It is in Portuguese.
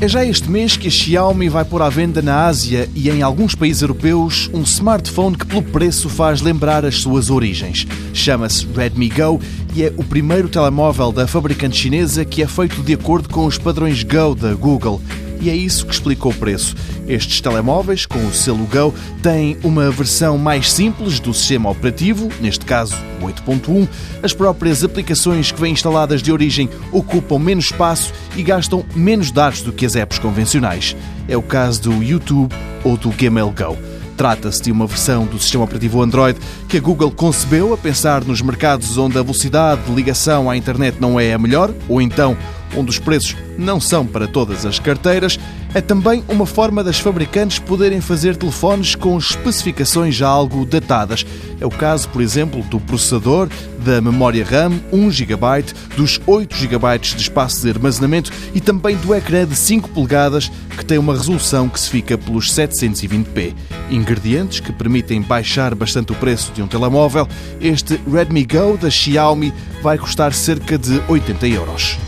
É já este mês que a Xiaomi vai pôr à venda na Ásia e em alguns países europeus um smartphone que, pelo preço, faz lembrar as suas origens. Chama-se Redmi Go e é o primeiro telemóvel da fabricante chinesa que é feito de acordo com os padrões Go da Google e é isso que explica o preço. Estes telemóveis, com o selo Go, têm uma versão mais simples do sistema operativo, neste caso o 8.1. As próprias aplicações que vêm instaladas de origem ocupam menos espaço e gastam menos dados do que as apps convencionais. É o caso do YouTube ou do Gmail Go. Trata-se de uma versão do sistema operativo Android que a Google concebeu a pensar nos mercados onde a velocidade de ligação à internet não é a melhor, ou então onde os preços não são para todas as carteiras, é também uma forma das fabricantes poderem fazer telefones com especificações já algo datadas. É o caso, por exemplo, do processador, da memória RAM 1 GB, dos 8 GB de espaço de armazenamento e também do ecrã de 5 polegadas que tem uma resolução que se fica pelos 720p. Ingredientes que permitem baixar bastante o preço de um telemóvel. Este Redmi Go da Xiaomi vai custar cerca de 80 euros.